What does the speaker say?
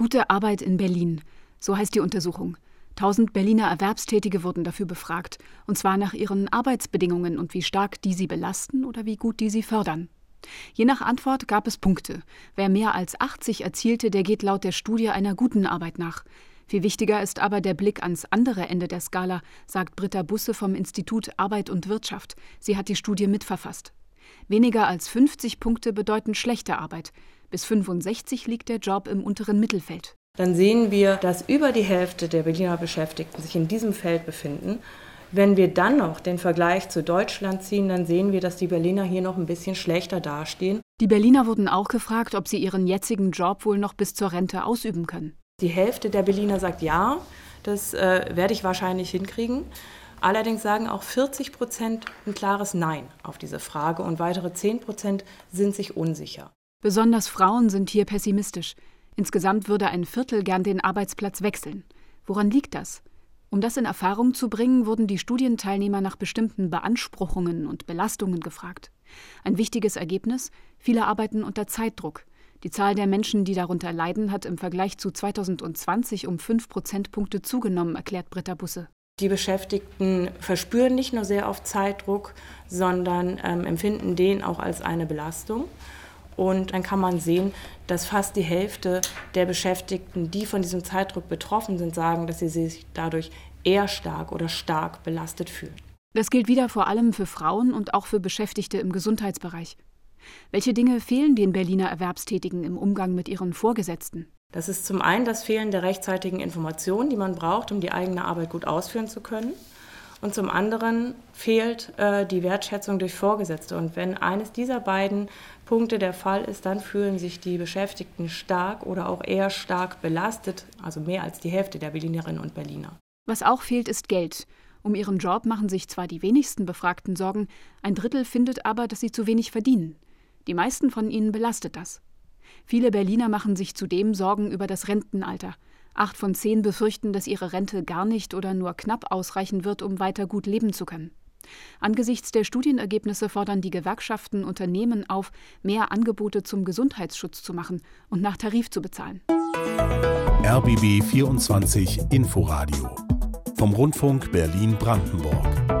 Gute Arbeit in Berlin, so heißt die Untersuchung. Tausend Berliner Erwerbstätige wurden dafür befragt, und zwar nach ihren Arbeitsbedingungen und wie stark die sie belasten oder wie gut die sie fördern. Je nach Antwort gab es Punkte. Wer mehr als 80 erzielte, der geht laut der Studie einer guten Arbeit nach. Viel wichtiger ist aber der Blick ans andere Ende der Skala, sagt Britta Busse vom Institut Arbeit und Wirtschaft. Sie hat die Studie mitverfasst. Weniger als 50 Punkte bedeuten schlechte Arbeit. Bis 65 liegt der Job im unteren Mittelfeld. Dann sehen wir, dass über die Hälfte der Berliner Beschäftigten sich in diesem Feld befinden. Wenn wir dann noch den Vergleich zu Deutschland ziehen, dann sehen wir, dass die Berliner hier noch ein bisschen schlechter dastehen. Die Berliner wurden auch gefragt, ob sie ihren jetzigen Job wohl noch bis zur Rente ausüben können. Die Hälfte der Berliner sagt ja, das äh, werde ich wahrscheinlich hinkriegen. Allerdings sagen auch 40 Prozent ein klares Nein auf diese Frage und weitere 10 Prozent sind sich unsicher. Besonders Frauen sind hier pessimistisch. Insgesamt würde ein Viertel gern den Arbeitsplatz wechseln. Woran liegt das? Um das in Erfahrung zu bringen, wurden die Studienteilnehmer nach bestimmten Beanspruchungen und Belastungen gefragt. Ein wichtiges Ergebnis: viele arbeiten unter Zeitdruck. Die Zahl der Menschen, die darunter leiden, hat im Vergleich zu 2020 um fünf Prozentpunkte zugenommen, erklärt Britta Busse. Die Beschäftigten verspüren nicht nur sehr oft Zeitdruck, sondern ähm, empfinden den auch als eine Belastung. Und dann kann man sehen, dass fast die Hälfte der Beschäftigten, die von diesem Zeitdruck betroffen sind, sagen, dass sie sich dadurch eher stark oder stark belastet fühlen. Das gilt wieder vor allem für Frauen und auch für Beschäftigte im Gesundheitsbereich. Welche Dinge fehlen den Berliner Erwerbstätigen im Umgang mit ihren Vorgesetzten? Das ist zum einen das Fehlen der rechtzeitigen Informationen, die man braucht, um die eigene Arbeit gut ausführen zu können. Und zum anderen fehlt äh, die Wertschätzung durch Vorgesetzte. Und wenn eines dieser beiden Punkte der Fall ist, dann fühlen sich die Beschäftigten stark oder auch eher stark belastet, also mehr als die Hälfte der Berlinerinnen und Berliner. Was auch fehlt, ist Geld. Um ihren Job machen sich zwar die wenigsten Befragten Sorgen, ein Drittel findet aber, dass sie zu wenig verdienen. Die meisten von ihnen belastet das. Viele Berliner machen sich zudem Sorgen über das Rentenalter. Acht von zehn befürchten, dass ihre Rente gar nicht oder nur knapp ausreichen wird, um weiter gut leben zu können. Angesichts der Studienergebnisse fordern die Gewerkschaften Unternehmen auf, mehr Angebote zum Gesundheitsschutz zu machen und nach Tarif zu bezahlen. RBB 24 Inforadio vom Rundfunk Berlin-Brandenburg.